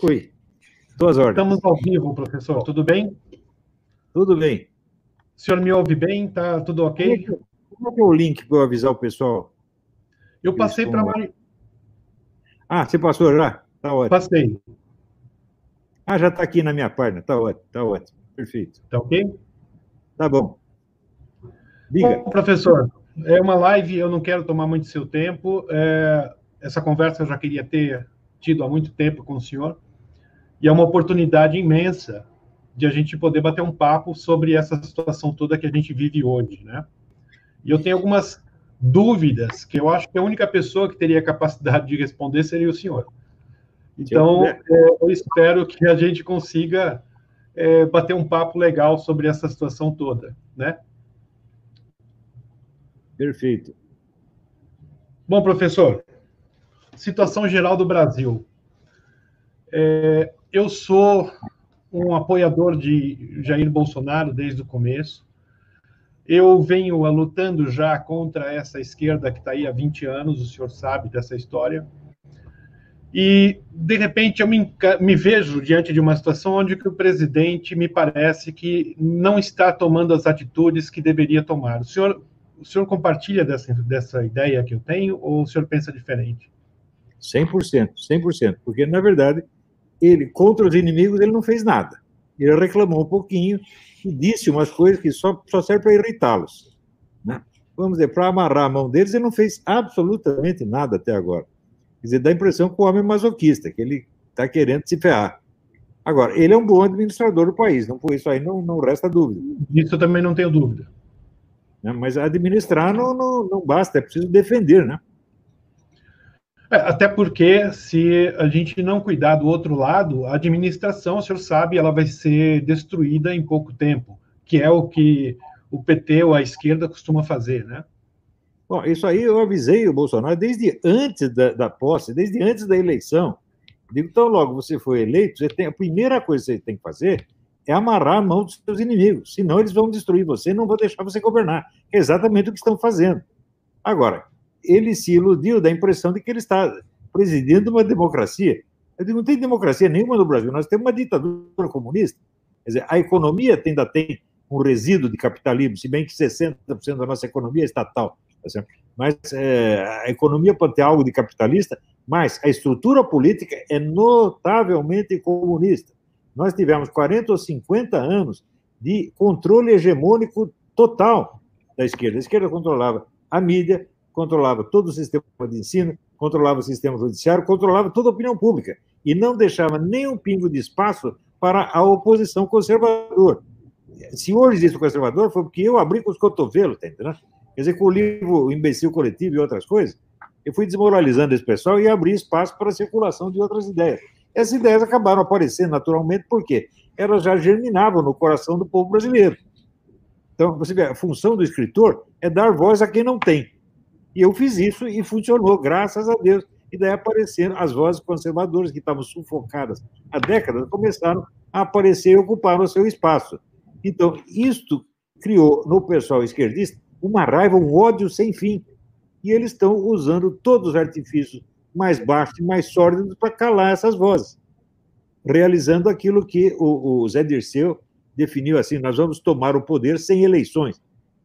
Oi. Duas ordens. Estamos ao vivo, professor. Tudo bem? Tudo bem. O senhor me ouve bem? Tá tudo ok? Como é, como é, que é o link para eu avisar o pessoal? Eu passei para Mari... Ah, você passou já? Tá ótimo. Passei. Ah, já está aqui na minha página. Tá ótimo, tá ótimo. Perfeito. Tá ok? Tá bom. Diga. Bom, professor, é uma live, eu não quero tomar muito seu tempo. É, essa conversa eu já queria ter tido há muito tempo com o senhor. E é uma oportunidade imensa de a gente poder bater um papo sobre essa situação toda que a gente vive hoje, né? E eu tenho algumas dúvidas que eu acho que a única pessoa que teria capacidade de responder seria o senhor. Então, é, eu espero que a gente consiga é, bater um papo legal sobre essa situação toda, né? Perfeito. Bom, professor, situação geral do Brasil. É, eu sou um apoiador de Jair Bolsonaro desde o começo. Eu venho lutando já contra essa esquerda que está aí há 20 anos, o senhor sabe dessa história. E, de repente, eu me, me, vejo diante de uma situação onde o presidente me parece que não está tomando as atitudes que deveria tomar. O senhor, o senhor compartilha dessa, dessa ideia que eu tenho ou o senhor pensa diferente? 100%, 100%. Porque, na verdade, ele, contra os inimigos, ele não fez nada. Ele reclamou um pouquinho e disse umas coisas que só, só servem para irritá-los. Né? Vamos dizer, para amarrar a mão deles, ele não fez absolutamente nada até agora. Quer dizer, dá a impressão que o homem é masoquista, que ele está querendo se ferrar. Agora, ele é um bom administrador do país, não por isso aí não, não resta dúvida. Isso eu também não tenho dúvida. Né? Mas administrar não, não, não basta, é preciso defender, né? É, até porque, se a gente não cuidar do outro lado, a administração, o senhor sabe, ela vai ser destruída em pouco tempo, que é o que o PT ou a esquerda costuma fazer, né? Bom, isso aí eu avisei o Bolsonaro desde antes da, da posse, desde antes da eleição. Digo, então, logo você foi eleito, você tem, a primeira coisa que você tem que fazer é amarrar a mão dos seus inimigos, senão eles vão destruir você e não vão deixar você governar. É exatamente o que estão fazendo. Agora, ele se iludiu da impressão de que ele está presidindo uma democracia. Eu digo, não tem democracia nenhuma no Brasil, nós temos uma ditadura comunista. Quer dizer, a economia ainda tem um resíduo de capitalismo, se bem que 60% da nossa economia é estatal. Tá mas é, a economia pode ter algo de capitalista, mas a estrutura política é notavelmente comunista. Nós tivemos 40 ou 50 anos de controle hegemônico total da esquerda. A esquerda controlava a mídia, controlava todo o sistema de ensino, controlava o sistema judiciário, controlava toda a opinião pública e não deixava nem um pingo de espaço para a oposição conservadora. Se hoje existe o conservador, foi porque eu abri com os cotovelos, tá entendendo? Quer dizer, com o livro O Imbecil Coletivo e outras coisas, eu fui desmoralizando esse pessoal e abri espaço para a circulação de outras ideias. Essas ideias acabaram aparecendo naturalmente porque elas já germinavam no coração do povo brasileiro. Então, você vê, a função do escritor é dar voz a quem não tem. E eu fiz isso e funcionou, graças a Deus. E daí apareceram as vozes conservadoras que estavam sufocadas há décadas, começaram a aparecer e ocupar o seu espaço. Então, isto criou no pessoal esquerdista uma raiva, um ódio sem fim. E eles estão usando todos os artifícios mais baixos e mais sórdidos para calar essas vozes, realizando aquilo que o, o Zé Dirceu definiu assim: nós vamos tomar o poder sem eleições.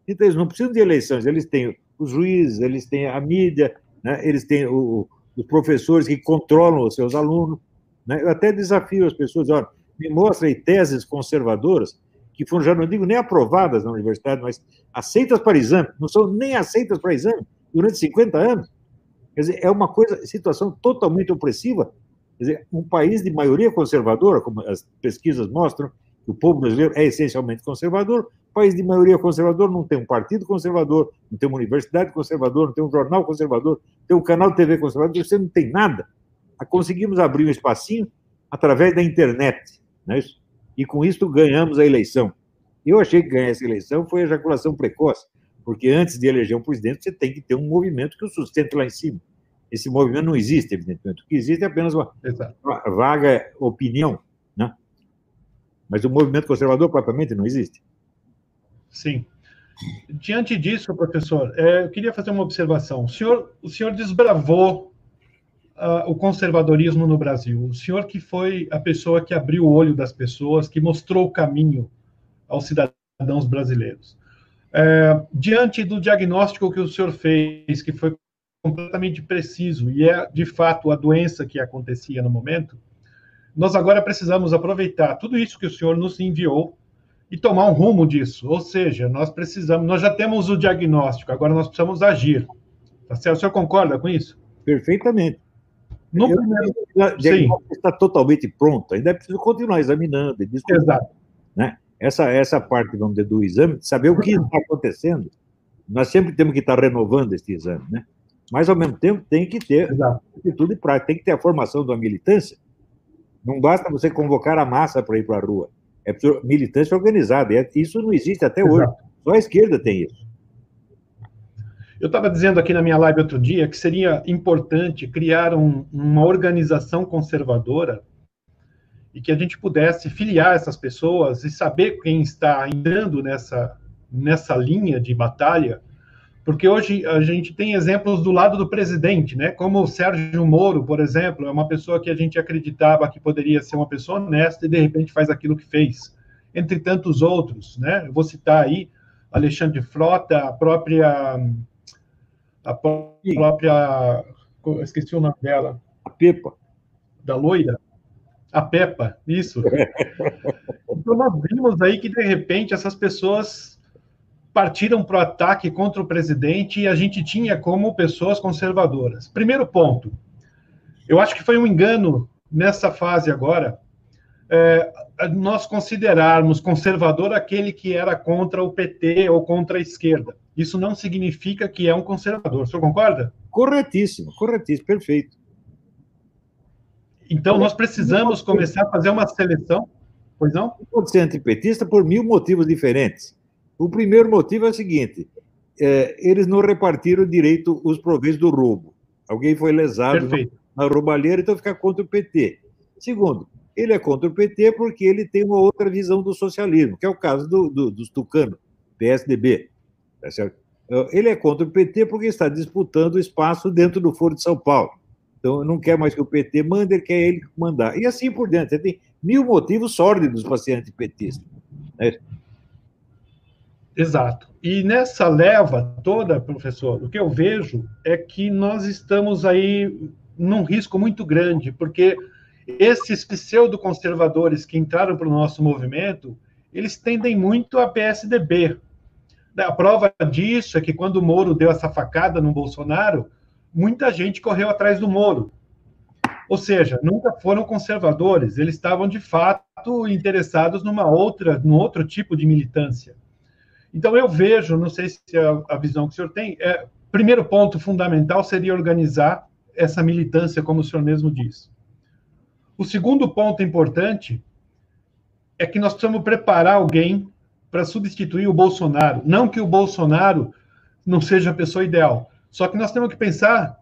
Então, eles não precisam de eleições, eles têm os juízes, eles têm a mídia, né? eles têm o, os professores que controlam os seus alunos. Né? Eu até desafio as pessoas, olha, me mostrem teses conservadoras que foram, já não digo nem aprovadas na universidade, mas aceitas para exame, não são nem aceitas para exame durante 50 anos. Quer dizer, é uma coisa, situação totalmente opressiva. Quer dizer, um país de maioria conservadora, como as pesquisas mostram, o povo brasileiro é essencialmente conservador, país de maioria conservador não tem um partido conservador, não tem uma universidade conservadora, não tem um jornal conservador, não tem um canal de TV conservador, você não tem nada. Conseguimos abrir um espacinho através da internet, não é isso? E com isso ganhamos a eleição. Eu achei que ganhar essa eleição foi ejaculação precoce, porque antes de eleger um presidente, você tem que ter um movimento que o sustente lá em cima. Esse movimento não existe, evidentemente. O que existe é apenas uma, uma vaga opinião, né? Mas o movimento conservador propriamente não existe. Sim. Diante disso, professor, é, eu queria fazer uma observação. O senhor, o senhor desbravou uh, o conservadorismo no Brasil? O senhor que foi a pessoa que abriu o olho das pessoas, que mostrou o caminho aos cidadãos brasileiros. É, diante do diagnóstico que o senhor fez, que foi completamente preciso e é de fato a doença que acontecia no momento, nós agora precisamos aproveitar tudo isso que o senhor nos enviou e tomar um rumo disso. Ou seja, nós precisamos, nós já temos o diagnóstico, agora nós precisamos agir. Tá certo? O senhor concorda com isso? Perfeitamente. No Eu, primeiro... Diagnóstico está totalmente pronto, ainda é preciso continuar examinando. Exato. Né? Essa, essa parte, vamos dizer, do exame, saber o que está acontecendo. Nós sempre temos que estar renovando este exame, né? Mas, ao mesmo tempo, tem que ter atitude prática, tem que ter a formação da militância. Não basta você convocar a massa para ir para a rua. É militância organizada. Isso não existe até Exato. hoje. Só a esquerda tem isso. Eu estava dizendo aqui na minha live outro dia que seria importante criar um, uma organização conservadora e que a gente pudesse filiar essas pessoas e saber quem está entrando nessa, nessa linha de batalha porque hoje a gente tem exemplos do lado do presidente, né? Como o Sérgio Moro, por exemplo, é uma pessoa que a gente acreditava que poderia ser uma pessoa honesta e de repente faz aquilo que fez, entre tantos outros, né? Eu vou citar aí Alexandre Frota, a própria a própria esqueci o nome dela, a Pepa, da loira, a Pepa, isso. então nós vimos aí que de repente essas pessoas partiram para o ataque contra o presidente e a gente tinha como pessoas conservadoras. Primeiro ponto, eu acho que foi um engano nessa fase agora é, nós considerarmos conservador aquele que era contra o PT ou contra a esquerda. Isso não significa que é um conservador. O senhor concorda? Corretíssimo, corretíssimo, perfeito. Então, nós precisamos começar a fazer uma seleção. Pois não? Pode ser antipetista por mil motivos diferentes. O primeiro motivo é o seguinte: é, eles não repartiram direito os proventos do roubo. Alguém foi lesado Perfeito. na roubalheira, então fica contra o PT. Segundo, ele é contra o PT porque ele tem uma outra visão do socialismo, que é o caso do, do, dos tucanos, PSDB. Tá certo? Então, ele é contra o PT porque está disputando espaço dentro do Foro de São Paulo. Então, não quer mais que o PT mande, ele quer ele mandar. E assim por diante. Tem mil motivos sórdidos para ser antipetista. Né? Exato. E nessa leva toda, professor, o que eu vejo é que nós estamos aí num risco muito grande, porque esses pseudo-conservadores que entraram para o nosso movimento, eles tendem muito a PSDB. A prova disso é que quando o Moro deu essa facada no Bolsonaro, muita gente correu atrás do Moro. Ou seja, nunca foram conservadores, eles estavam de fato interessados numa outra, num outro tipo de militância. Então, eu vejo, não sei se é a visão que o senhor tem, é, primeiro ponto fundamental seria organizar essa militância, como o senhor mesmo disse. O segundo ponto importante é que nós precisamos preparar alguém para substituir o Bolsonaro. Não que o Bolsonaro não seja a pessoa ideal, só que nós temos que pensar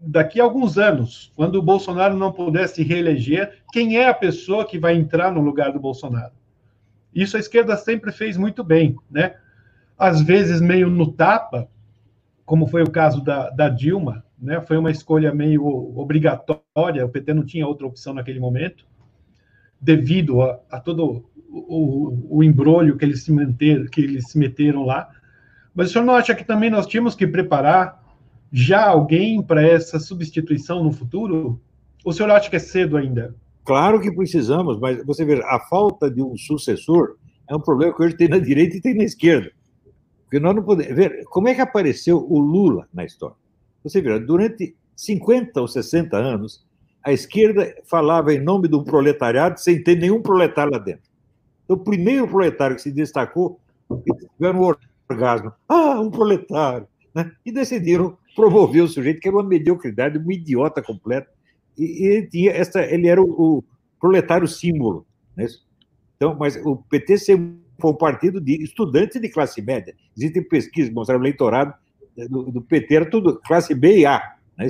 daqui a alguns anos, quando o Bolsonaro não puder se reeleger, quem é a pessoa que vai entrar no lugar do Bolsonaro? Isso a esquerda sempre fez muito bem, né? Às vezes meio no tapa, como foi o caso da, da Dilma, né? Foi uma escolha meio obrigatória, o PT não tinha outra opção naquele momento, devido a, a todo o, o embrólio que eles se manter, que eles se meteram lá. Mas o senhor não acha que também nós tínhamos que preparar já alguém para essa substituição no futuro? Ou o senhor acha que é cedo ainda? Claro que precisamos, mas você vê, a falta de um sucessor é um problema que hoje tem na direita e tem na esquerda. Porque nós não podemos. Ver, como é que apareceu o Lula na história? Você vê, durante 50 ou 60 anos, a esquerda falava em nome do proletariado sem ter nenhum proletário lá dentro. Então, o primeiro proletário que se destacou, tiveram um orgasmo. Ah, um proletário! Né? E decidiram promover o sujeito, que era uma mediocridade, um idiota completo e, ele tinha essa, ele era o, o proletário símbolo, né? Então, mas o PT sempre foi um partido de estudantes de classe média. Existem pesquisas que mostraram o eleitorado do, do, PT era tudo classe B e A, né?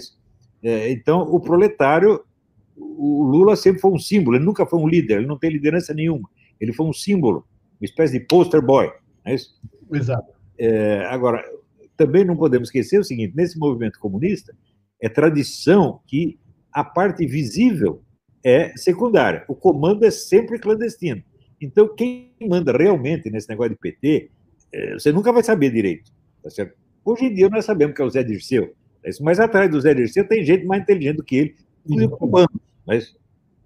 É, então, o proletário, o Lula sempre foi um símbolo, ele nunca foi um líder, ele não tem liderança nenhuma. Ele foi um símbolo, uma espécie de poster boy. É isso? Exato. É, agora, também não podemos esquecer o seguinte: nesse movimento comunista, é tradição que a parte visível é secundária. O comando é sempre clandestino. Então, quem manda realmente nesse negócio de PT, é, você nunca vai saber direito. Tá certo? Hoje em dia, nós sabemos que é o Zé Dirceu. Mas atrás do Zé Dirceu tem gente mais inteligente do que ele, inclusive cubano, mas,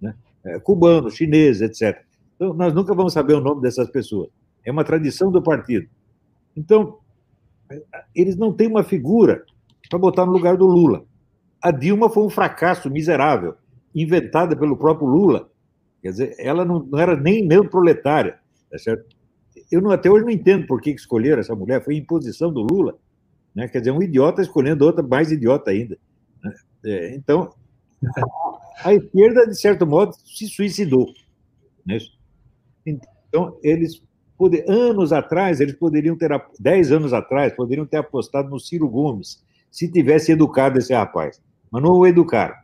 né? é, cubano, chinês, etc. Então, nós nunca vamos saber o nome dessas pessoas. É uma tradição do partido. Então, eles não têm uma figura para botar no lugar do Lula. A Dilma foi um fracasso miserável, inventada pelo próprio Lula. Quer dizer, ela não, não era nem neoproletária, tá certo? Eu não, até hoje não entendo por que escolheram essa mulher, foi imposição do Lula. Né? Quer dizer, um idiota escolhendo outra mais idiota ainda. Né? É, então, a esquerda, de certo modo, se suicidou. Né? Então, eles, anos atrás, eles poderiam ter, dez anos atrás, poderiam ter apostado no Ciro Gomes, se tivesse educado esse rapaz. Mas não o educaram,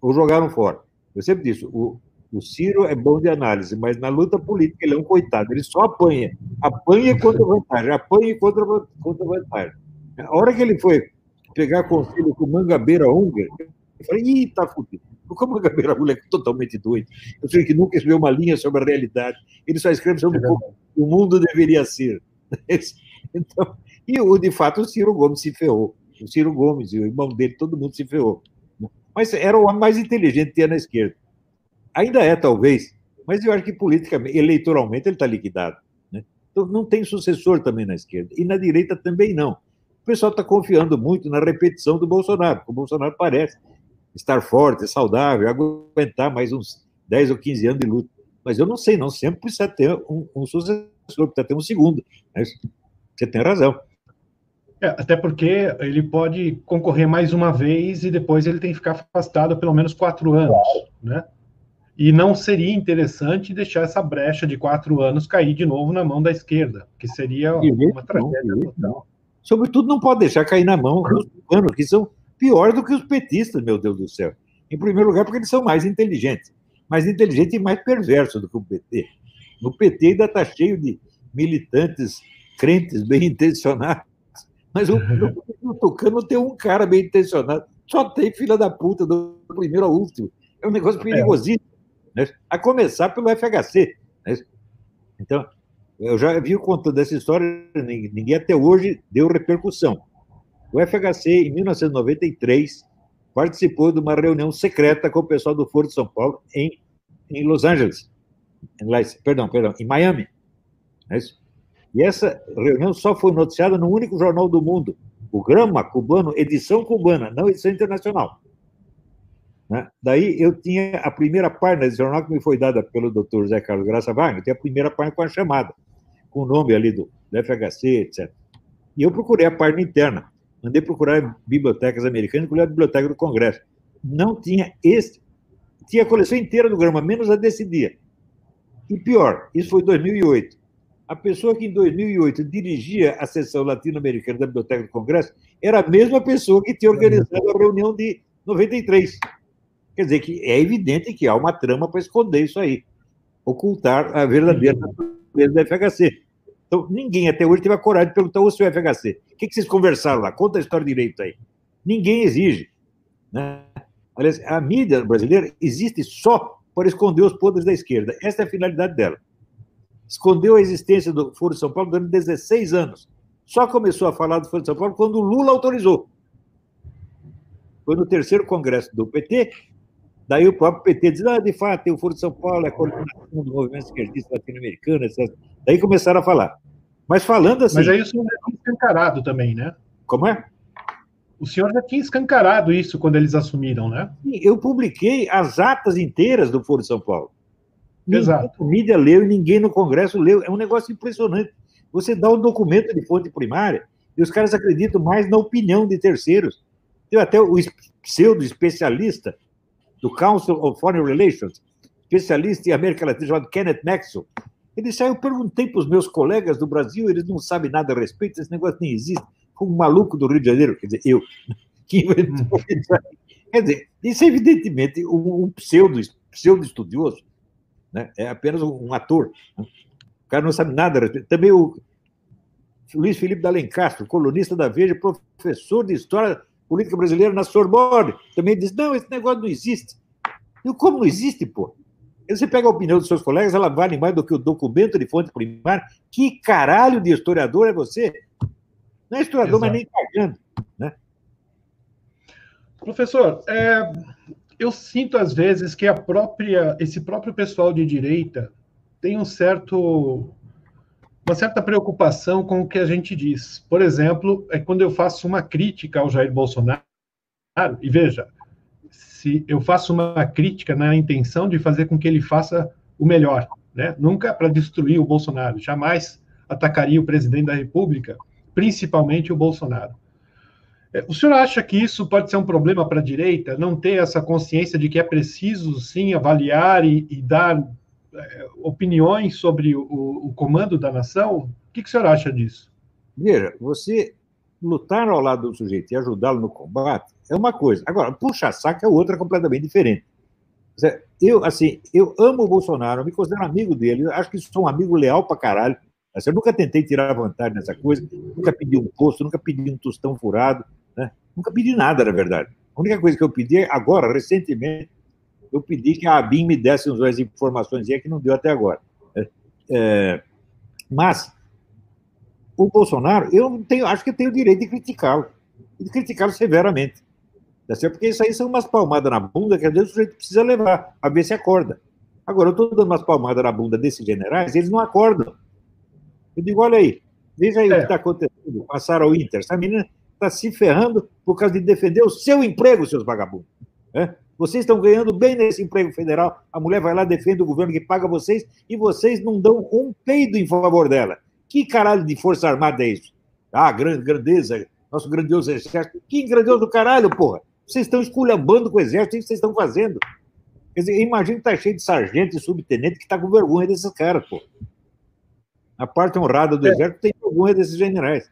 ou jogaram fora. Eu sempre disse, o, o Ciro é bom de análise, mas na luta política ele é um coitado, ele só apanha. Apanha contra vantagem, apanha contra, contra vantagem. A hora que ele foi pegar conselho com o Mangabeira Unger, eu falei, ih, tá fudido. O Mangabeira Unger é totalmente doido. Eu sei que nunca escreveu uma linha sobre a realidade. Ele só escreve sobre como o mundo deveria ser. Então, e o, de fato o Ciro Gomes se ferrou o Ciro Gomes e o irmão dele, todo mundo se ferrou. Mas era o mais inteligente que tinha na esquerda. Ainda é, talvez, mas eu acho que politicamente, eleitoralmente, ele está liquidado. Né? Então, não tem sucessor também na esquerda. E na direita também não. O pessoal está confiando muito na repetição do Bolsonaro. O Bolsonaro parece estar forte, saudável, aguentar mais uns 10 ou 15 anos de luta. Mas eu não sei, não. Sempre precisa ter um, um sucessor, precisa ter um segundo. Né? Você tem razão. É, até porque ele pode concorrer mais uma vez e depois ele tem que ficar afastado pelo menos quatro anos, né? E não seria interessante deixar essa brecha de quatro anos cair de novo na mão da esquerda, que seria uma tragédia. Não. Sobretudo, não pode deixar cair na mão dos cubanos, que são piores do que os petistas, meu Deus do céu. Em primeiro lugar, porque eles são mais inteligentes. Mais inteligentes e mais perversos do que o PT. No PT ainda está cheio de militantes crentes bem intencionados mas o, no, Tucano tem um cara bem intencionado. Só tem filha da puta, do primeiro ao último. É um negócio perigosíssimo. Né? A começar pelo FHC. Né? Então, eu já vi contando dessa história, ninguém até hoje deu repercussão. O FHC, em 1993, participou de uma reunião secreta com o pessoal do Foro de São Paulo em, em Los Angeles. Em, perdão, perdão, em Miami. É isso? E essa reunião só foi noticiada no único jornal do mundo, o Grama Cubano, edição cubana, não edição internacional. Né? Daí eu tinha a primeira página desse jornal que me foi dada pelo doutor Zé Carlos Graça Wagner, tem a primeira página com a chamada, com o nome ali do, do FHC, etc. E eu procurei a página interna, mandei procurar bibliotecas americanas, inclusive a biblioteca do Congresso. Não tinha esse, tinha a coleção inteira do Grama, menos a desse dia. E pior, isso foi em 2008 a pessoa que em 2008 dirigia a sessão latino-americana da Biblioteca do Congresso era a mesma pessoa que tinha organizado a reunião de 93. Quer dizer que é evidente que há uma trama para esconder isso aí, ocultar a verdadeira natureza do FHC. Então, ninguém até hoje teve a coragem de perguntar o seu FHC. O que, vocês conversaram lá? Conta a história direito aí. Ninguém exige. Né? Aliás, a mídia brasileira existe só para esconder os podres da esquerda. Essa é a finalidade dela escondeu a existência do Foro de São Paulo durante 16 anos. Só começou a falar do Foro de São Paulo quando o Lula autorizou. Foi no terceiro congresso do PT, daí o próprio PT diz, ah, de fato, tem o Foro de São Paulo, é a coordenação do movimento esquerdista latino-americano, etc. Daí começaram a falar. Mas falando assim... Mas aí o senhor já tinha escancarado também, né? Como é? O senhor já tinha escancarado isso quando eles assumiram, né? Eu publiquei as atas inteiras do Foro de São Paulo. Exato. A mídia leu e ninguém no Congresso leu. É um negócio impressionante. Você dá um documento de fonte primária e os caras acreditam mais na opinião de terceiros. Tem até o pseudo-especialista do Council of Foreign Relations, especialista em América Latina, chamado Kenneth Maxwell. Ele disse: ah, Eu perguntei para os meus colegas do Brasil, eles não sabem nada a respeito, esse negócio nem existe. Como um maluco do Rio de Janeiro, quer dizer, eu, que inventou isso aí. Quer dizer, isso é evidentemente um, pseudo-estudioso. Pseudo né? é apenas um ator. Né? O cara não sabe nada. Também o Luiz Felipe D'Alencastro, colunista da Veja, professor de História política brasileira na Sorbonne, também diz: não, esse negócio não existe. E como não existe, pô? Você pega a opinião dos seus colegas, ela vale mais do que o documento de fonte primária. Que caralho de historiador é você? Não é historiador, Exato. mas nem cagando. Né? Professor, é, eu sinto às vezes que a própria, esse próprio pessoal de direita tem um certo, uma certa preocupação com o que a gente diz. Por exemplo, é quando eu faço uma crítica ao Jair Bolsonaro, e veja, se eu faço uma crítica na intenção de fazer com que ele faça o melhor, né? nunca para destruir o Bolsonaro, jamais atacaria o presidente da República, principalmente o Bolsonaro. É, o senhor acha que isso pode ser um problema para a direita, não ter essa consciência de que é preciso, sim, avaliar e, e dar é, opiniões sobre o, o, comando da nação? O que, que o senhor acha disso? Veja, você lutar ao lado do sujeito e ajudá-lo no combate é uma coisa. Agora, puxar saco é outra completamente diferente. Eu, assim, eu amo o Bolsonaro, me considero amigo dele, acho que sou um amigo leal pra caralho. Eu nunca tentei tirar vantagem nessa coisa, nunca pedi um posto, nunca pedi um tostão furado? Nunca pedi nada, na verdade. A única coisa que eu pedi agora, recentemente, eu pedi que a ABIN me desse umas informações que não deu até agora. É, é, mas o Bolsonaro, eu tenho, acho que eu tenho o direito de criticá-lo, e de criticá-lo severamente. Tá certo? Porque isso aí são umas palmadas na bunda que às vezes o sujeito precisa levar, a ver se acorda. Agora, eu estou dando umas palmadas na bunda desses generais, eles não acordam. Eu digo, olha aí, veja aí é. o que está acontecendo com a Sarah Winter. Essa menina está se ferrando por causa de defender o seu emprego, seus vagabundos. É? Vocês estão ganhando bem nesse emprego federal, a mulher vai lá, defende o governo que paga vocês e vocês não dão um peido em favor dela. Que caralho de força armada é isso? Ah, grande, grandeza, nosso grandioso exército. Que grandioso caralho, porra! Vocês estão esculhambando com o exército, o que vocês estão fazendo? Quer dizer, imagina que tá cheio de sargento e subtenente que está com vergonha desses caras, pô. A parte honrada do é. exército tem vergonha desses generais.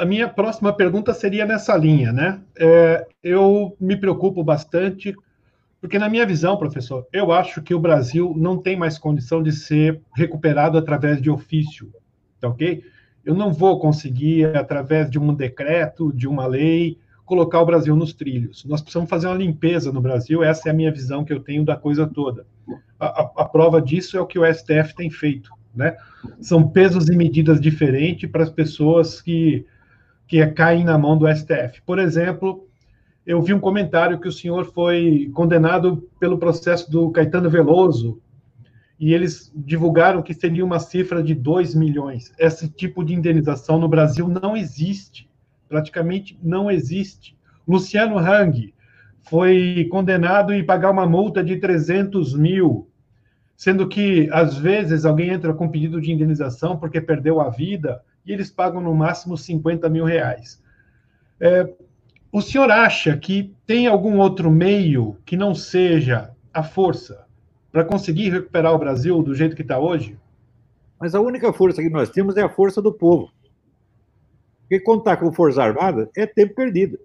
A minha próxima pergunta seria nessa linha, né? É, eu me preocupo bastante, porque na minha visão, professor, eu acho que o Brasil não tem mais condição de ser recuperado através de ofício, tá ok? Eu não vou conseguir, através de um decreto, de uma lei, colocar o Brasil nos trilhos. Nós precisamos fazer uma limpeza no Brasil, essa é a minha visão que eu tenho da coisa toda. A, a, a prova disso é o que o STF tem feito. Né? São pesos e medidas diferentes para as pessoas que, que caem na mão do STF. Por exemplo, eu vi um comentário que o senhor foi condenado pelo processo do Caetano Veloso, e eles divulgaram que seria uma cifra de 2 milhões. Esse tipo de indenização no Brasil não existe praticamente não existe. Luciano Hang foi condenado e pagar uma multa de 300 mil, sendo que, às vezes, alguém entra com pedido de indenização porque perdeu a vida e eles pagam no máximo 50 mil reais. É, o senhor acha que tem algum outro meio que não seja a força para conseguir recuperar o Brasil do jeito que está hoje? Mas a única força que nós temos é a força do povo. Porque contar com Força Armada é tempo perdido.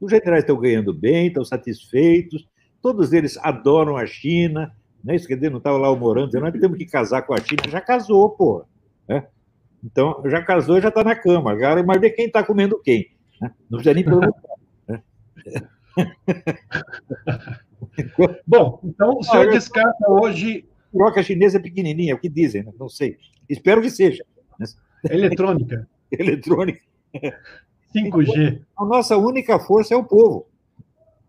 Os generais estão ganhando bem, estão satisfeitos, todos eles adoram a China, né? Isso quer dizer, não estava lá o Morando dizendo, nós temos que casar com a China, já casou, pô. Né? Então, já casou e já está na cama. Agora, mas ver quem está comendo quem. Né? Não precisa nem perguntar. Né? Bom, então o senhor descarta hoje. A piroca chinesa é pequenininha, é o que dizem, né? não sei. Espero que seja. Eletrônica. Eletrônica. 5G. A nossa única força é o povo.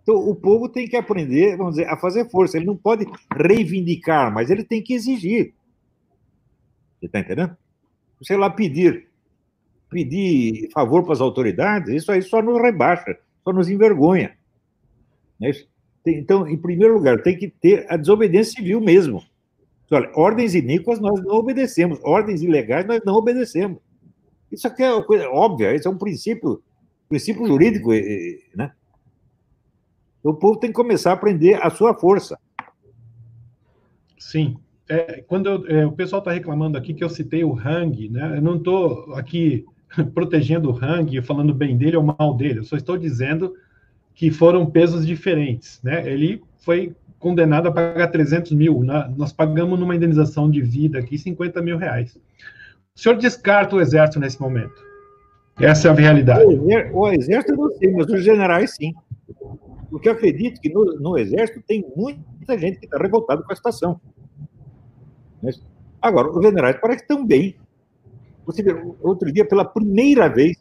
Então, o povo tem que aprender, vamos dizer, a fazer força. Ele não pode reivindicar, mas ele tem que exigir. Você está entendendo? Sei lá, pedir, pedir favor para as autoridades, isso aí só nos rebaixa, só nos envergonha. É então, em primeiro lugar, tem que ter a desobediência civil mesmo. Olha, ordens iníquas nós não obedecemos, ordens ilegais nós não obedecemos. Isso aqui é uma coisa óbvia, isso é um princípio, princípio jurídico, né? O povo tem que começar a aprender a sua força. Sim. É, quando eu, é, o pessoal está reclamando aqui que eu citei o Hang, né? Eu não estou aqui protegendo o Hang, falando bem dele ou mal dele. Eu só estou dizendo que foram pesos diferentes, né? Ele foi condenado a pagar 300 mil. Nós pagamos numa indenização de vida aqui 50 mil reais. O senhor descarta o exército nesse momento? Essa é a realidade. O exército não sei, mas os generais sim. Porque eu acredito que no, no exército tem muita gente que está revoltada com a situação. Agora, os generais parece que bem. Você vê, outro dia, pela primeira vez,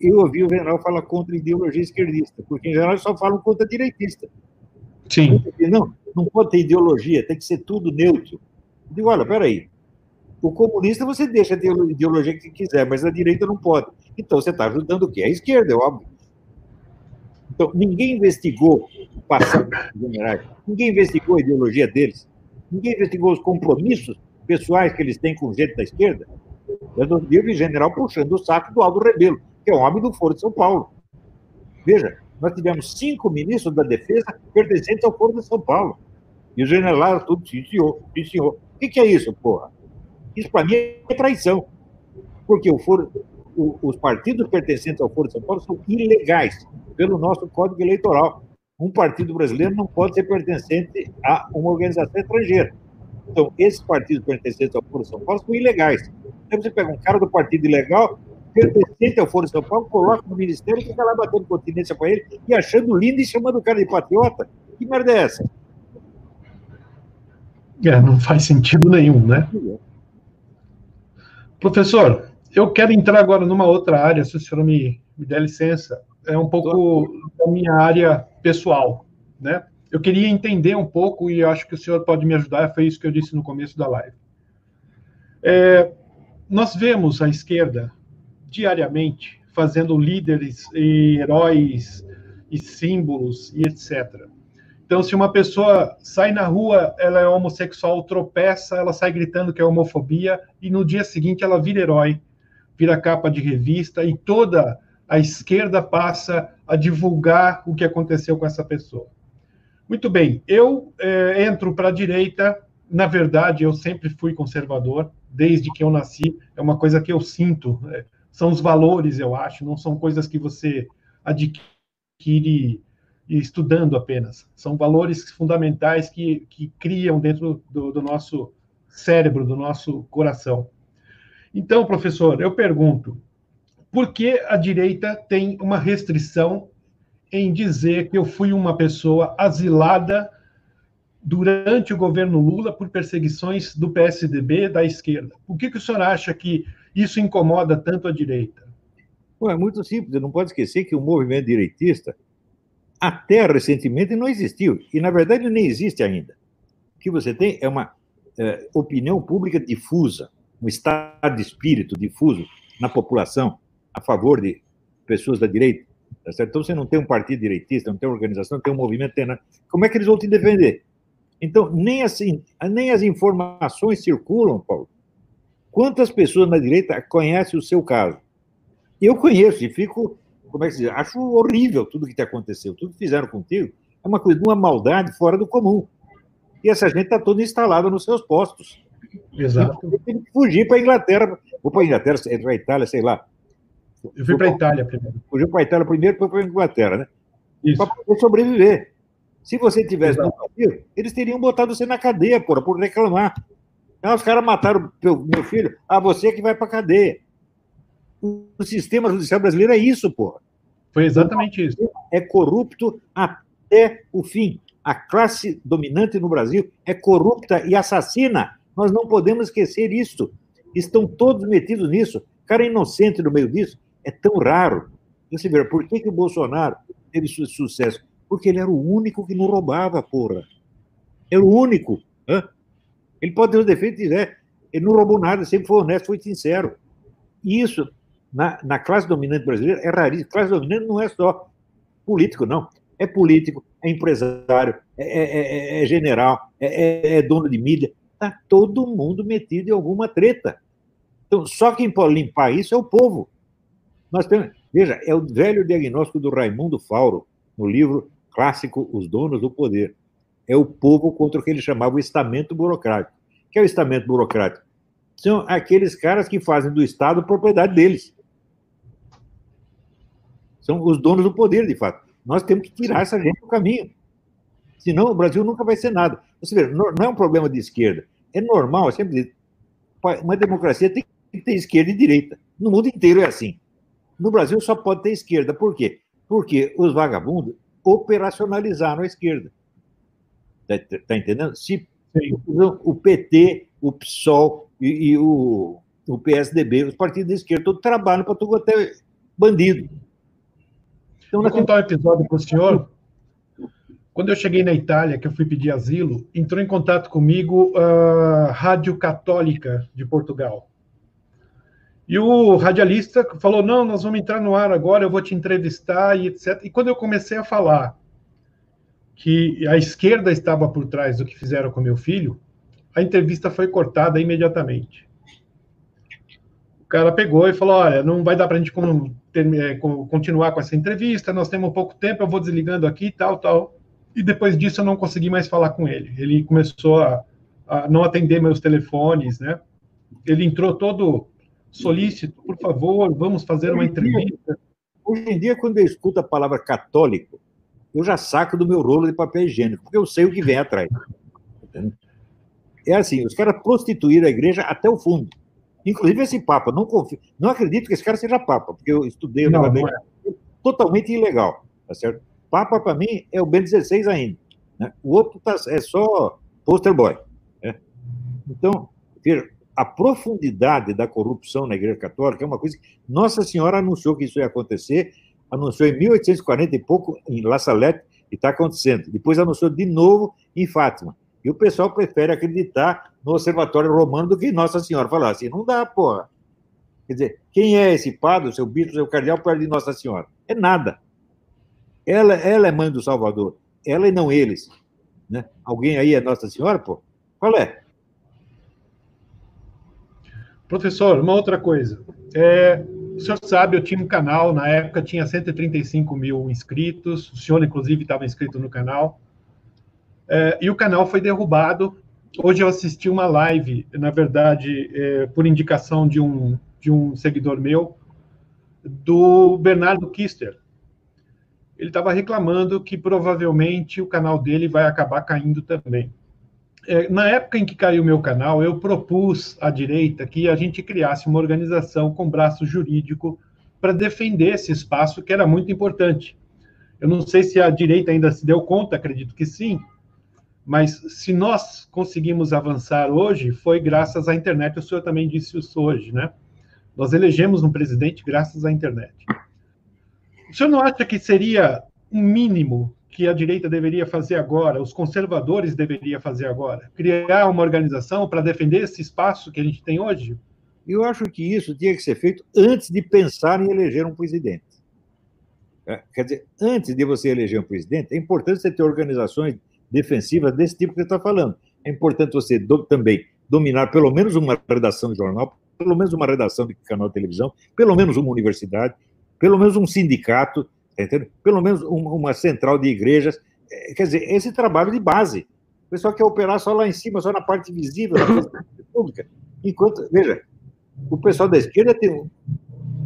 eu ouvi o general falar contra a ideologia esquerdista, porque em geral só falam contra direitista. Sim. Não, não pode ter ideologia, tem que ser tudo neutro. Eu digo, olha, peraí, o comunista você deixa a ideologia que quiser, mas a direita não pode. Então você está ajudando o quê? A esquerda, é óbvio. Então, ninguém investigou o passado dos generais, ninguém investigou a ideologia deles, ninguém investigou os compromissos pessoais que eles têm com gente da esquerda. Eu não vi general puxando o saco do Aldo Rebelo, que é um homem do Foro de São Paulo. Veja, nós tivemos cinco ministros da defesa pertencentes ao Foro de São Paulo. E o general tudo, sim, senhor, sim, senhor. O que, que é isso, porra? Isso, para mim, é traição. Porque o foro, o, os partidos pertencentes ao Foro de São Paulo são ilegais pelo nosso Código Eleitoral. Um partido brasileiro não pode ser pertencente a uma organização estrangeira. Então, esses partidos pertencentes ao Foro de São Paulo são ilegais. Então, você pega um cara do partido ilegal, pertencente ao Foro de São Paulo, coloca no ministério e fica lá batendo continência para ele e achando lindo e chamando o cara de patriota. Que merda é essa? É, não faz sentido nenhum, né? Professor, eu quero entrar agora numa outra área, se o senhor me, me der licença. É um pouco da minha área pessoal, né? Eu queria entender um pouco, e acho que o senhor pode me ajudar, foi isso que eu disse no começo da live. É, nós vemos a esquerda diariamente fazendo líderes e heróis e símbolos e etc. Então, se uma pessoa sai na rua, ela é homossexual, tropeça, ela sai gritando que é homofobia, e no dia seguinte ela vira herói, vira capa de revista, e toda a esquerda passa a divulgar o que aconteceu com essa pessoa. Muito bem, eu é, entro para a direita, na verdade, eu sempre fui conservador, desde que eu nasci, é uma coisa que eu sinto, é, são os valores, eu acho, não são coisas que você adquire estudando apenas. São valores fundamentais que, que criam dentro do, do nosso cérebro, do nosso coração. Então, professor, eu pergunto, por que a direita tem uma restrição em dizer que eu fui uma pessoa asilada durante o governo Lula por perseguições do PSDB da esquerda? Por que, que o senhor acha que isso incomoda tanto a direita? Bom, é muito simples, não pode esquecer que o movimento direitista até recentemente não existiu, e na verdade nem existe ainda. O que você tem é uma é, opinião pública difusa, um estado de espírito difuso na população a favor de pessoas da direita. Tá então você não tem um partido direitista, não tem uma organização, não tem um movimento. Tem Como é que eles vão te defender? Então, nem, assim, nem as informações circulam, Paulo. Quantas pessoas na direita conhecem o seu caso? Eu conheço e fico como é que se diz? Acho horrível tudo que te aconteceu, tudo que fizeram contigo é uma coisa, uma maldade fora do comum. E essa gente está toda instalada nos seus postos. Exato. Tem que fugir para a Inglaterra, ou para a Inglaterra, para a Itália, sei lá. Eu fui para a Itália primeiro. Fugiu para a Itália primeiro, depois para a Inglaterra, né? Para poder sobreviver. Se você tivesse no Brasil, eles teriam botado você na cadeia, porra, por reclamar. Então, os caras mataram meu filho, ah, você que vai para a cadeia o sistema judicial brasileiro é isso, porra. Foi exatamente isso. É corrupto até o fim. A classe dominante no Brasil é corrupta e assassina. Nós não podemos esquecer isso. Estão todos metidos nisso. Cara inocente no meio disso é tão raro. Você vê, por que, que o Bolsonaro teve sucesso? Porque ele era o único que não roubava, porra. Era o único. Hã? Ele pode ter os defeitos, quiser. Ele não roubou nada, sempre foi honesto, foi sincero. Isso na, na classe dominante brasileira é raríssimo. Classe dominante não é só político, não. É político, é empresário, é, é, é, é general, é, é, dono de mídia. Está todo mundo metido em alguma treta. Então, só quem pode limpar isso é o povo. Nós temos, veja, é o velho diagnóstico do Raimundo Fauro, no livro clássico Os Donos do Poder. É o povo contra o que ele chamava o estamento burocrático. O que é o estamento burocrático? São aqueles caras que fazem do Estado propriedade deles. São os donos do poder, de fato. Nós temos que tirar essa gente do caminho. Senão o Brasil nunca vai ser nada. Você vê, não é um problema de esquerda. É normal, eu sempre digo, uma democracia tem que ter esquerda e direita. No mundo inteiro é assim. No Brasil só pode ter esquerda. Por quê? Porque os vagabundos operacionalizaram a esquerda. Está tá entendendo? Se o PT, o PSOL e, e, o, o PSDB, os partidos de esquerda, todos trabalham para tudo até bandido. Então, Vou contar um episódio para o senhor. Quando eu cheguei na Itália, que eu fui pedir asilo, entrou em contato comigo a Rádio Católica de Portugal. E o radialista falou: Não, nós vamos entrar no ar agora, eu vou te entrevistar e etc. E quando eu comecei a falar que a esquerda estava por trás do que fizeram com meu filho, a entrevista foi cortada imediatamente. O cara pegou e falou: Olha, não vai dar para a gente é, continuar com essa entrevista, nós temos pouco tempo, eu vou desligando aqui, tal, tal. E depois disso eu não consegui mais falar com ele. Ele começou a, a não atender meus telefones, né? Ele entrou todo solícito, por favor, vamos fazer uma entrevista. Hoje em dia, quando eu escuto a palavra católico, eu já saco do meu rolo de papel higiênico, porque eu sei o que vem atrás. É assim, os caras prostituíram a igreja até o fundo. Inclusive esse Papa, não confio, não acredito que esse cara seja Papa, porque eu estudei não, não é. totalmente ilegal, tá certo? Papa, para mim, é o Ben 16 ainda. Né? O outro tá, é só poster boy. Né? Então, veja, a profundidade da corrupção na Igreja Católica é uma coisa que Nossa Senhora anunciou que isso ia acontecer, anunciou em 1840 e pouco em La Salette, e está acontecendo. Depois anunciou de novo em Fátima. E o pessoal prefere acreditar no Observatório Romano do que Nossa Senhora. Falar assim, não dá, porra. Quer dizer, quem é esse padre, seu bispo, seu cardeal, perto de Nossa Senhora? É nada. Ela, ela é mãe do Salvador. Ela e não eles. Né? Alguém aí é Nossa Senhora, pô? Qual é? Professor, uma outra coisa. É, o senhor sabe, eu tinha um canal, na época tinha 135 mil inscritos, o senhor, inclusive, estava inscrito no canal, é, e o canal foi derrubado. Hoje eu assisti uma live, na verdade, é, por indicação de um, de um seguidor meu, do Bernardo Kister. Ele estava reclamando que provavelmente o canal dele vai acabar caindo também na época em que caiu o meu canal, eu propus à direita que a gente criasse uma organização com braço jurídico para defender esse espaço que era muito importante. Eu não sei se a direita ainda se deu conta, acredito que sim, mas se nós conseguimos avançar hoje, foi graças à internet. O senhor também disse isso hoje, né? Nós elegemos um presidente graças à internet. O senhor não acha que seria um mínimo que a direita deveria fazer agora, os conservadores deveriam fazer agora? Criar uma organização para defender esse espaço que a gente tem hoje? Eu acho que isso tinha que ser feito antes de pensar em eleger um presidente. É, quer dizer, antes de você eleger um presidente, é importante você ter organizações defensivas desse tipo que você está falando. É importante você do, também dominar pelo menos uma redação de jornal, pelo menos uma redação de canal de televisão, pelo menos uma universidade, pelo menos um sindicato, entendeu? pelo menos uma central de igrejas. É, quer dizer, esse trabalho de base. O pessoal quer operar só lá em cima, só na parte visível da pública. Enquanto, veja, o pessoal da esquerda tem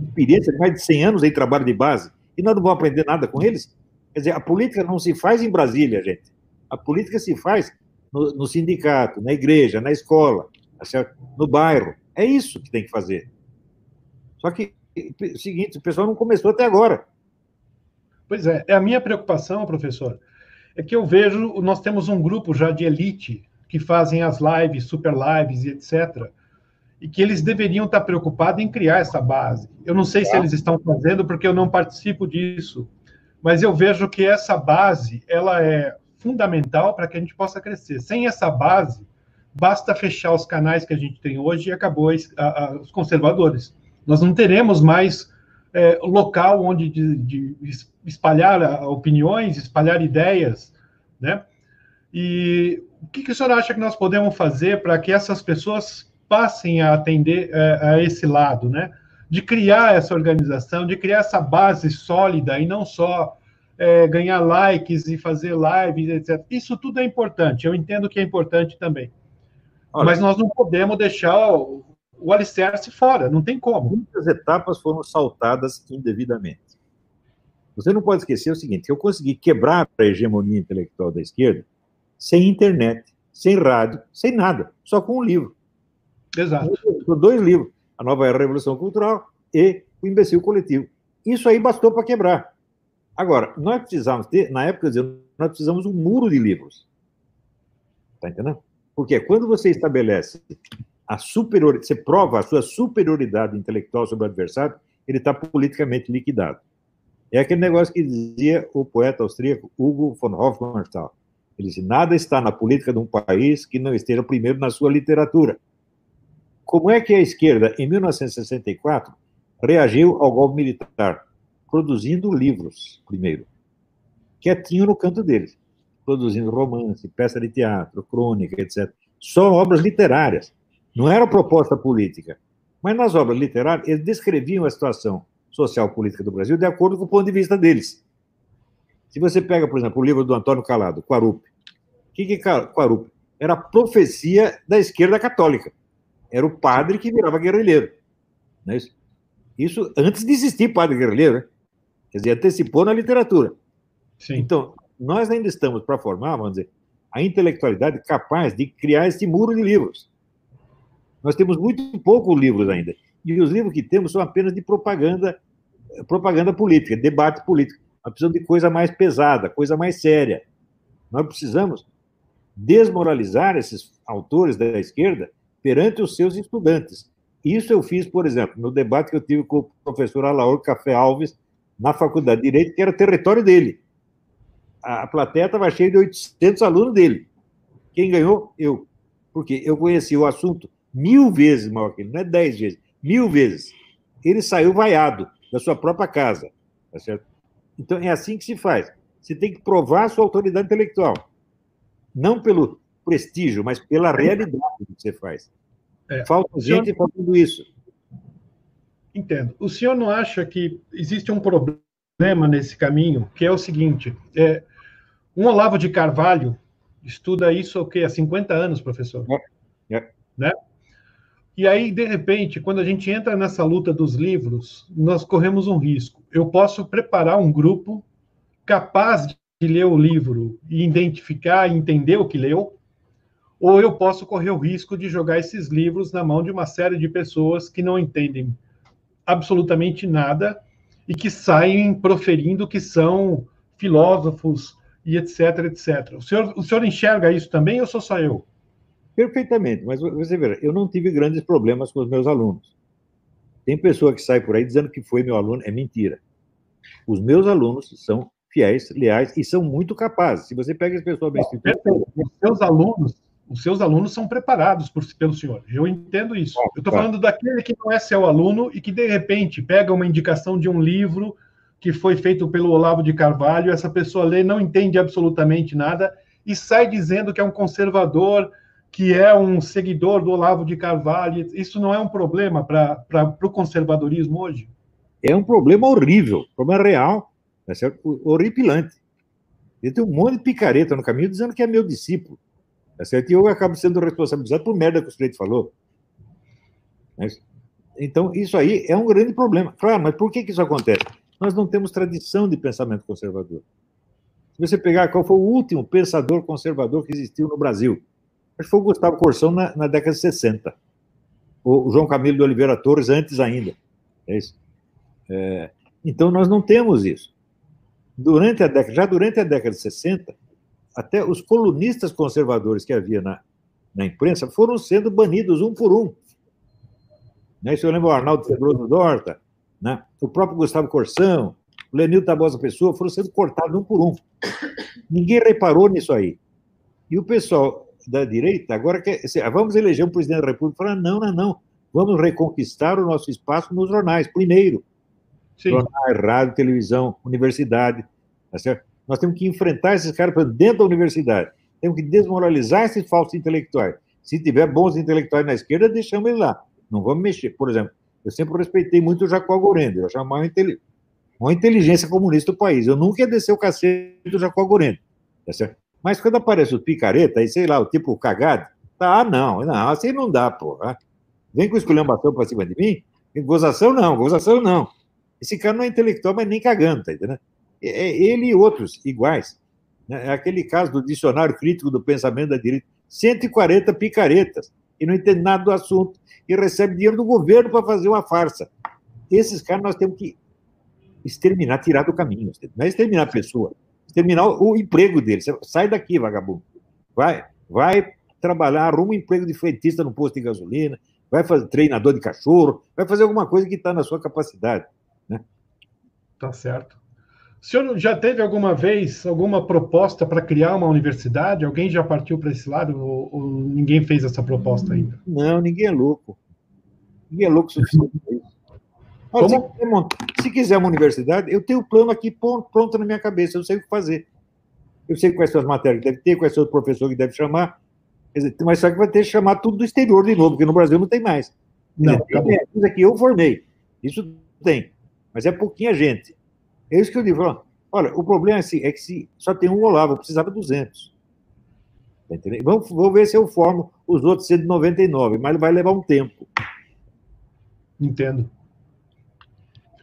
experiência de mais de 100 anos em trabalho de base, e nós não vamos aprender nada com eles. Quer dizer, a política não se faz em Brasília, gente. A política se faz no, no sindicato, na igreja, na escola, tá no bairro. É isso que tem que fazer. Só que, seguinte, o pessoal não começou até agora. Pois é, é a minha preocupação, professor, é que eu vejo, nós temos um grupo já de elite que fazem as lives, super lives e etc., e que eles deveriam estar preocupados em criar essa base. Eu não sei se eles estão fazendo, porque eu não participo disso, mas eu vejo que essa base, ela é fundamental para que a gente possa crescer. Sem essa base, basta fechar os canais que a gente tem hoje e acabou a, a, os conservadores. Nós não teremos mais é, local onde de, de espalhar opiniões, espalhar ideias, né? E o que, que o senhor acha que nós podemos fazer para que essas pessoas passem a atender é, a esse lado, né? De criar essa organização, de criar essa base sólida e não só é, ganhar likes e fazer lives, etc. Isso tudo é importante, eu entendo que é importante também. Olha, Mas nós não podemos deixar o alicerce fora, não tem como. Muitas etapas foram saltadas indevidamente. Você não pode esquecer o seguinte: eu consegui quebrar a hegemonia intelectual da esquerda sem internet, sem rádio, sem nada, só com um livro. Exato. Com dois livros: A Nova Revolução Cultural e O Imbecil Coletivo. Isso aí bastou para quebrar. Agora, nós precisamos ter, na época, nós precisamos um muro de livros. Está entendendo? Porque quando você estabelece a superioridade, você prova a sua superioridade intelectual sobre o adversário, ele está politicamente liquidado. É aquele negócio que dizia o poeta austríaco Hugo von Hofmannsthal. Ele disse: nada está na política de um país que não esteja primeiro na sua literatura. Como é que a esquerda, em 1964, reagiu ao golpe militar? Produzindo livros, primeiro, quietinho no canto deles, produzindo romance, peça de teatro, crônica, etc. Só obras literárias. Não era proposta política. Mas nas obras literárias, eles descreviam a situação social política do Brasil de acordo com o ponto de vista deles. Se você pega, por exemplo, o livro do Antônio Calado, Quarup, o que é Quarup? Era a profecia da esquerda católica. Era o padre que virava guerrilheiro. Não é isso? isso antes de existir padre guerrilheiro, né? quer dizer, antecipou na literatura. Sim. Então, nós ainda estamos para formar, vamos dizer, a intelectualidade capaz de criar esse muro de livros. Nós temos muito poucos livros ainda. E os livros que temos são apenas de propaganda, propaganda política, debate político. Nós precisamos de coisa mais pesada, coisa mais séria. Nós precisamos desmoralizar esses autores da esquerda perante os seus estudantes. Isso eu fiz, por exemplo, no debate que eu tive com o professor Alaor Café Alves, na Faculdade de Direito, que era território dele. A plateia estava cheia de 800 alunos dele. Quem ganhou? Eu. Porque eu conheci o assunto mil vezes maior que ele, não é dez vezes, mil vezes. Ele saiu vaiado da sua própria casa. Tá certo? Então, é assim que se faz. Você tem que provar a sua autoridade intelectual. Não pelo prestígio, mas pela realidade que você faz. É, Falta gente senhor... fazendo isso. Entendo. O senhor não acha que existe um problema nesse caminho, que é o seguinte: é, um Olavo de Carvalho estuda isso o quê? há 50 anos, professor? É. É. Né? E aí, de repente, quando a gente entra nessa luta dos livros, nós corremos um risco. Eu posso preparar um grupo capaz de ler o livro e identificar entender o que leu, ou eu posso correr o risco de jogar esses livros na mão de uma série de pessoas que não entendem absolutamente nada e que saem proferindo que são filósofos e etc, etc. O senhor, o senhor enxerga isso também ou sou só eu? Perfeitamente, mas você vê, eu não tive grandes problemas com os meus alunos. Tem pessoa que sai por aí dizendo que foi meu aluno, é mentira. Os meus alunos são fiéis, leais e são muito capazes. Se você pega as pessoas bem Os seus alunos, os seus alunos são preparados por, pelo senhor. Eu entendo isso. eu estou falando daquele que não é seu aluno e que de repente pega uma indicação de um livro que foi feito pelo Olavo de Carvalho, essa pessoa lê, não entende absolutamente nada e sai dizendo que é um conservador, que é um seguidor do Olavo de Carvalho, isso não é um problema para o conservadorismo hoje? É um problema horrível, problema real, é certo? horripilante. E tem um monte de picareta no caminho dizendo que é meu discípulo. Tá certo? E eu acabo sendo responsabilizado por merda que o sujeito falou. Então, isso aí é um grande problema. Claro, mas por que, que isso acontece? Nós não temos tradição de pensamento conservador. Se você pegar qual foi o último pensador conservador que existiu no Brasil, Acho que foi o Gustavo Corsão na, na década de 60. O, João Camilo de Oliveira Torres antes ainda. É isso. É, então, nós não temos isso. Durante a década, já durante a década de 60, até os colunistas conservadores que havia na, na imprensa foram sendo banidos um por um. Né? Se eu lembro o Arnaldo Pedroso Dorta, né? o próprio Gustavo Corsão, o Lenil Tabosa Pessoa, foram sendo cortados um por um. Ninguém reparou nisso aí. E o pessoal da direita agora quer. Assim, vamos eleger um presidente da República. Fala, não, não, não. Vamos reconquistar o nosso espaço nos jornais, primeiro. Sim. Jornais, rádio, televisão, universidade. Tá certo? Nós temos que enfrentar esses caras dentro da universidade. Temos que desmoralizar esses falsos intelectuais. Se tiver bons intelectuais na esquerda, deixamos eles lá. Não vamos mexer. Por exemplo, eu sempre respeitei muito o Jacó Gorendo. Eu chamava uma, uma inteligência comunista do país. Eu nunca ia descer o cacete do Jacó Gorendo. Tá certo? Mas quando aparece o picareta, aí sei lá, o tipo cagado, tá, ah, não, não, assim não dá, pô. Vem com esculhambação para cima de mim, gozação não, gozação não. Esse cara não é intelectual, mas nem cagando, tá entendendo? É, ele e outros iguais. Né? É aquele caso do dicionário crítico do pensamento da direita, 140 picaretas, e não entende nada do assunto, e recebe dinheiro do governo para fazer uma farsa. Esses caras nós temos que exterminar, tirar do caminho. Não é exterminar a pessoa, exterminar o emprego dele. Você sai daqui, vagabundo. Vai, vai trabalhar, arruma um emprego de frentista no posto de gasolina, vai fazer treinador de cachorro, vai fazer alguma coisa que está na sua capacidade. Né? Tá certo. O senhor já teve alguma vez alguma proposta para criar uma universidade? Alguém já partiu para esse lado ou, ou, ninguém fez essa proposta ainda? Não, ninguém é louco. Ninguém é louco o suficiente para Olha, se, quiser se, quiser uma universidade, eu tenho o plano aqui pronto na minha cabeça, eu sei o que fazer. Eu sei quais são as matérias que deve ter, quais são os professores que deve chamar, dizer, mas só que vai ter que chamar tudo do exterior de novo, porque no Brasil não tem mais. Não, dizer, tem coisa que eu formei, isso tem, mas é pouquinha gente. É isso que eu digo. Olha, o problema é, assim, é que se só tem um Olavo, eu precisava de 200. Tá vamos, vamos ver se eu formo os outros 199, mas vai levar um tempo. Entendo.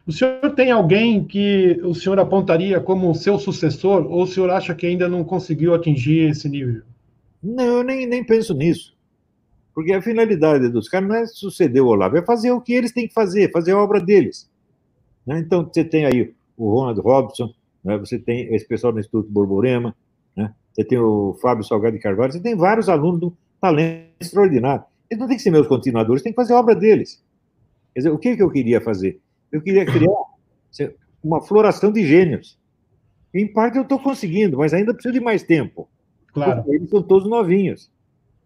O senhor tem alguém que o senhor apontaria como seu sucessor, ou o senhor acha que ainda não conseguiu atingir esse nível? Não, eu nem, nem penso nisso. Porque a finalidade dos caras não é suceder o Olavo, é fazer o que eles têm que fazer, fazer a obra deles. Né? Então, você tem aí o Ronald Robson, né? você tem esse pessoal do Instituto Borborema, né? você tem o Fábio Salgado de Carvalho, você tem vários alunos do talento extraordinário. Eles não têm que ser meus continuadores, têm que fazer a obra deles. Quer dizer, o que, que eu queria fazer? Eu queria criar uma floração de gênios. Em parte eu estou conseguindo, mas ainda preciso de mais tempo. Claro. Eles são todos novinhos.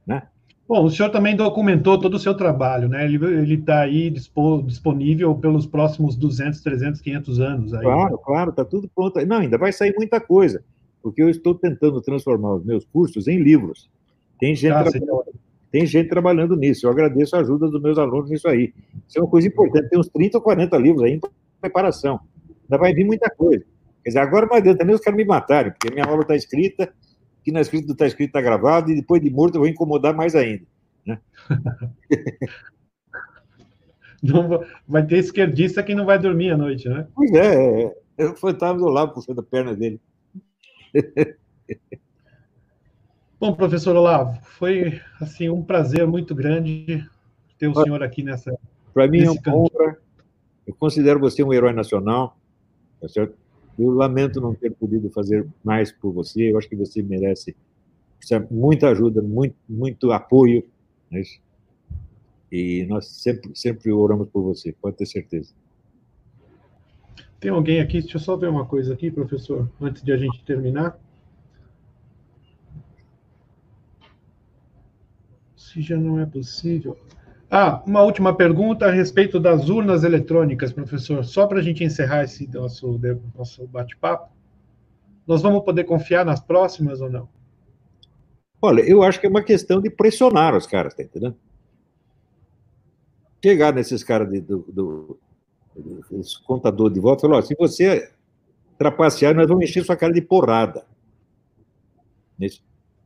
Né? Bom, o senhor também documentou todo o seu trabalho, né? Ele está aí disponível pelos próximos 200, 300, 500 anos. Aí. Claro, claro, está tudo pronto. Não, ainda vai sair muita coisa, porque eu estou tentando transformar os meus cursos em livros. Tem gente, ah, trabalhando, tem gente trabalhando nisso. Eu agradeço a ajuda dos meus alunos nisso aí. Isso é uma coisa importante. Tem uns 30 ou 40 livros aí em preparação. Ainda vai vir muita coisa. Quer dizer, agora não adianta nem os caras me matarem, porque minha obra está escrita, que não é escrito, está escrito, está gravado, e depois de morto eu vou incomodar mais ainda. Né? Não, vai ter esquerdista que não vai dormir à noite, né? Pois é, é, é o fantasma do lado puxando a perna dele. Bom, professor Olavo, foi assim um prazer muito grande ter o senhor aqui nessa. Para mim é uma honra. Eu considero você um herói nacional, tá certo? Eu lamento não ter podido fazer mais por você. Eu acho que você merece muita ajuda, muito, muito apoio. Né? E nós sempre, sempre oramos por você, pode ter certeza. Tem alguém aqui? Deixa eu só ver uma coisa aqui, professor, antes de a gente terminar. Se já não é possível. Ah, uma última pergunta a respeito das urnas eletrônicas, professor. Só para a gente encerrar esse nosso, nosso bate-papo. Nós vamos poder confiar nas próximas ou não? Olha, eu acho que é uma questão de pressionar os caras, tá entendendo? Chegar nesses caras de, do, do, do contador de votos e falar: se você trapacear, nós vamos encher sua cara de porrada.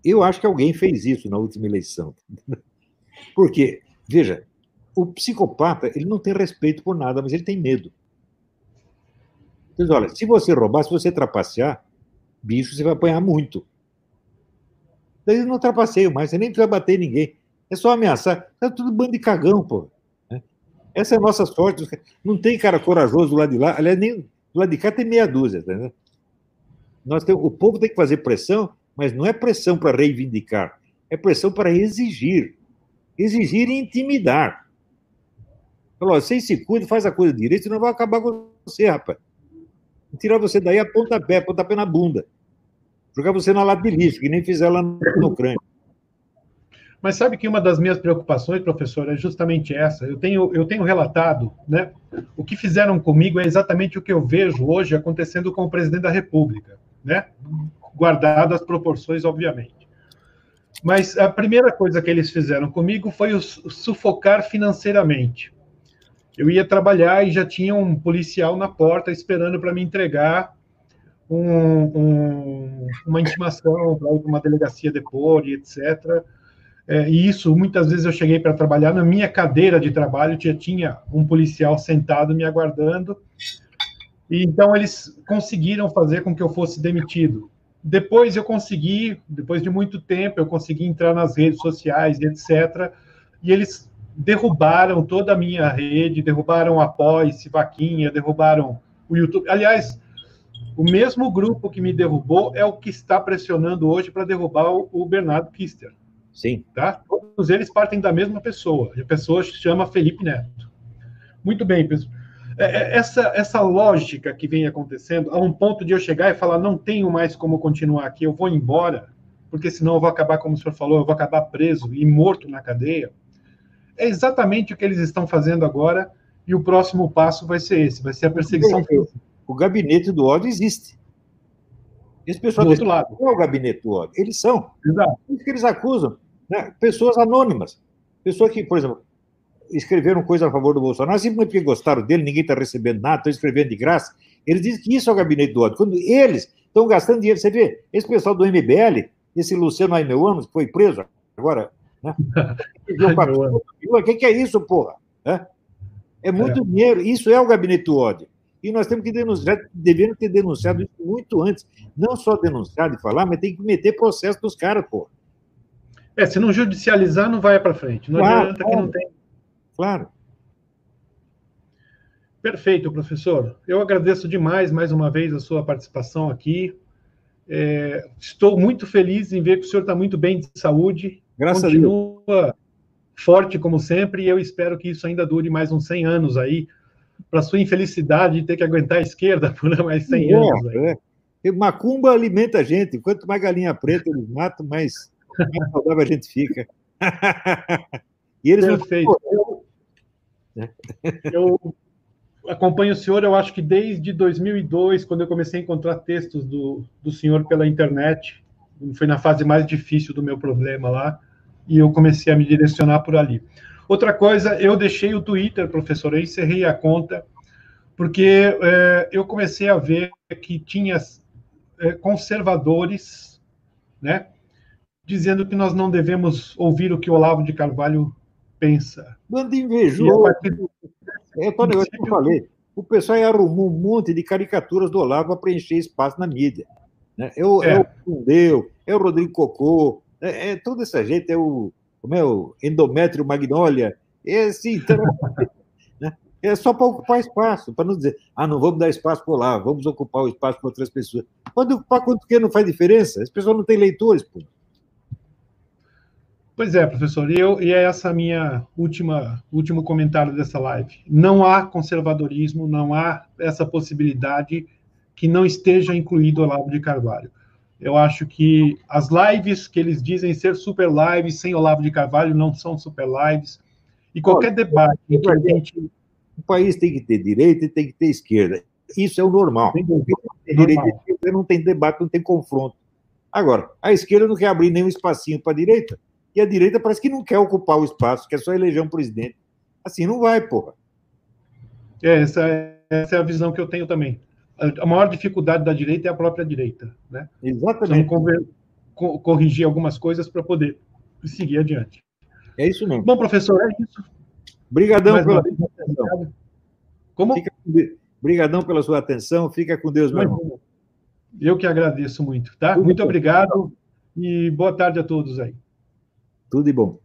Eu acho que alguém fez isso na última eleição. Porque, veja, o psicopata, ele não tem respeito por nada, mas ele tem medo. Então, olha, se você roubar, se você trapacear, bicho, você vai apanhar muito. Daí não trapaceio mais, você nem precisa bater ninguém. É só ameaçar. É tudo bando de cagão, pô. Né? Essa é a nossa sorte. Não tem cara corajoso do lado de lá. Aliás, nem do lado de cá tem meia dúzia, tá Nós temos, o povo tem que fazer pressão mas não é pressão para reivindicar, é pressão para exigir. Exigir e intimidar. Falou, se cuidam, faz a coisa direito, senão vai acabar com você, rapaz. Tirar você daí a pontapé, a pontapé na bunda. Jogar você na lata de lixo, que nem fizeram lá no Ucrânia. Mas sabe que uma das minhas preocupações, professor, é justamente essa. Eu tenho, eu tenho relatado, né? O que fizeram comigo é exatamente o que eu vejo hoje acontecendo com o presidente da República, né? Guardado as proporções, obviamente. Mas a primeira coisa que eles fizeram comigo foi o sufocar financeiramente. Eu ia trabalhar e já tinha um policial na porta esperando para me entregar um, um, uma intimação para uma delegacia depor e etc. É, e isso, muitas vezes eu cheguei para trabalhar, na minha cadeira de trabalho já tinha um policial sentado me aguardando. E então eles conseguiram fazer com que eu fosse demitido. Depois eu consegui, depois de muito tempo, eu consegui entrar nas redes sociais e etc. E eles derrubaram toda a minha rede, derrubaram a Pós, Vaquinha, derrubaram o YouTube. Aliás, o mesmo grupo que me derrubou é o que está pressionando hoje para derrubar o, Bernardo Kister. Sim. Tá? Todos eles partem da mesma pessoa. E a pessoa se chama Felipe Neto. Muito bem, pessoal. É, é, essa, essa lógica que vem acontecendo, a um ponto de eu chegar e falar, não tenho mais como continuar aqui, eu vou embora, porque senão eu vou acabar, como o senhor falou, eu vou acabar preso e morto na cadeia. É exatamente o que eles estão fazendo agora, e o próximo passo vai ser esse, vai ser a perseguição. O gabinete do ódio existe. Esse pessoal do outro lado. não é o gabinete do ódio, eles são. Exato. Isso que eles acusam. Né? Pessoas anônimas. Pessoas que, por exemplo, escreveram coisa a favor do Bolsonaro, simplesmente porque gostaram dele, ninguém está recebendo nada, estão escrevendo de graça. Eles dizem que isso é o gabinete do ódio. Quando eles estão gastando dinheiro, você vê, esse pessoal do MBL, esse Luciano Aimeuano, que foi preso agora, né? O que, que é isso, porra? É, é muito é. dinheiro, isso é o gabinete do ódio. E nós temos que denunciar, devemos ter denunciado isso muito antes. Não só denunciar e falar, mas tem que meter processo dos caras, porra. É, se não judicializar, não vai para frente. Não claro, adianta que não tem Claro. Perfeito, professor. Eu agradeço demais, mais uma vez, a sua participação aqui. É, estou muito feliz em ver que o senhor está muito bem de saúde. Graças Continua a Deus. forte, como sempre, e eu espero que isso ainda dure mais uns 100 anos aí, para sua infelicidade de ter que aguentar a esquerda por mais 100 é, anos. Aí. É. Macumba alimenta a gente. Quanto mais galinha preta eles matam, mais, mais saudável a gente fica. e eles Perfeito. Não... Né? Eu acompanho o senhor, eu acho que desde 2002, quando eu comecei a encontrar textos do, do senhor pela internet, foi na fase mais difícil do meu problema lá, e eu comecei a me direcionar por ali. Outra coisa, eu deixei o Twitter, professor, eu encerrei a conta, porque é, eu comecei a ver que tinha é, conservadores, né, dizendo que nós não devemos ouvir o que Olavo de Carvalho pensa. Bando invejoso. É o negócio que eu falei. O pessoal arrumou um monte de caricaturas do Olavo para preencher espaço na mídia. Né? É, o, é. é o Fundeu, é o Rodrigo Cocô, é, é toda essa gente, é o, como é o Endométrio Magnólia, é assim, então, né? é só para ocupar espaço, para não dizer, ah, não vamos dar espaço para lá, vamos ocupar o espaço para outras pessoas. Pode ocupar quanto que não faz diferença, as pessoas não têm leitores, pô. Pois é, professor, e, eu, e é essa minha última último comentário dessa live. Não há conservadorismo, não há essa possibilidade que não esteja incluído o Olavo de Carvalho. Eu acho que as lives que eles dizem ser super lives sem Olavo de Carvalho não são super lives. E qualquer debate que a gente... O país tem que ter direita e tem que ter esquerda. Isso é o normal. Tem direita e esquerda não tem debate, não tem confronto. Agora, a esquerda não quer abrir nenhum espacinho para a direita e a direita parece que não quer ocupar o espaço, quer só eleger um presidente. Assim não vai, porra. É, essa, é, essa é a visão que eu tenho também. A maior dificuldade da direita é a própria direita. Né? Exatamente. Então, corrigir algumas coisas para poder seguir adiante. É isso mesmo. Bom, professor, é isso. Obrigadão pela sua atenção. Como? Fica, Obrigadão pela sua atenção. Fica com Deus, meu irmão. Eu que agradeço muito, tá? Muito bom. obrigado e boa tarde a todos aí. Tudo de bom.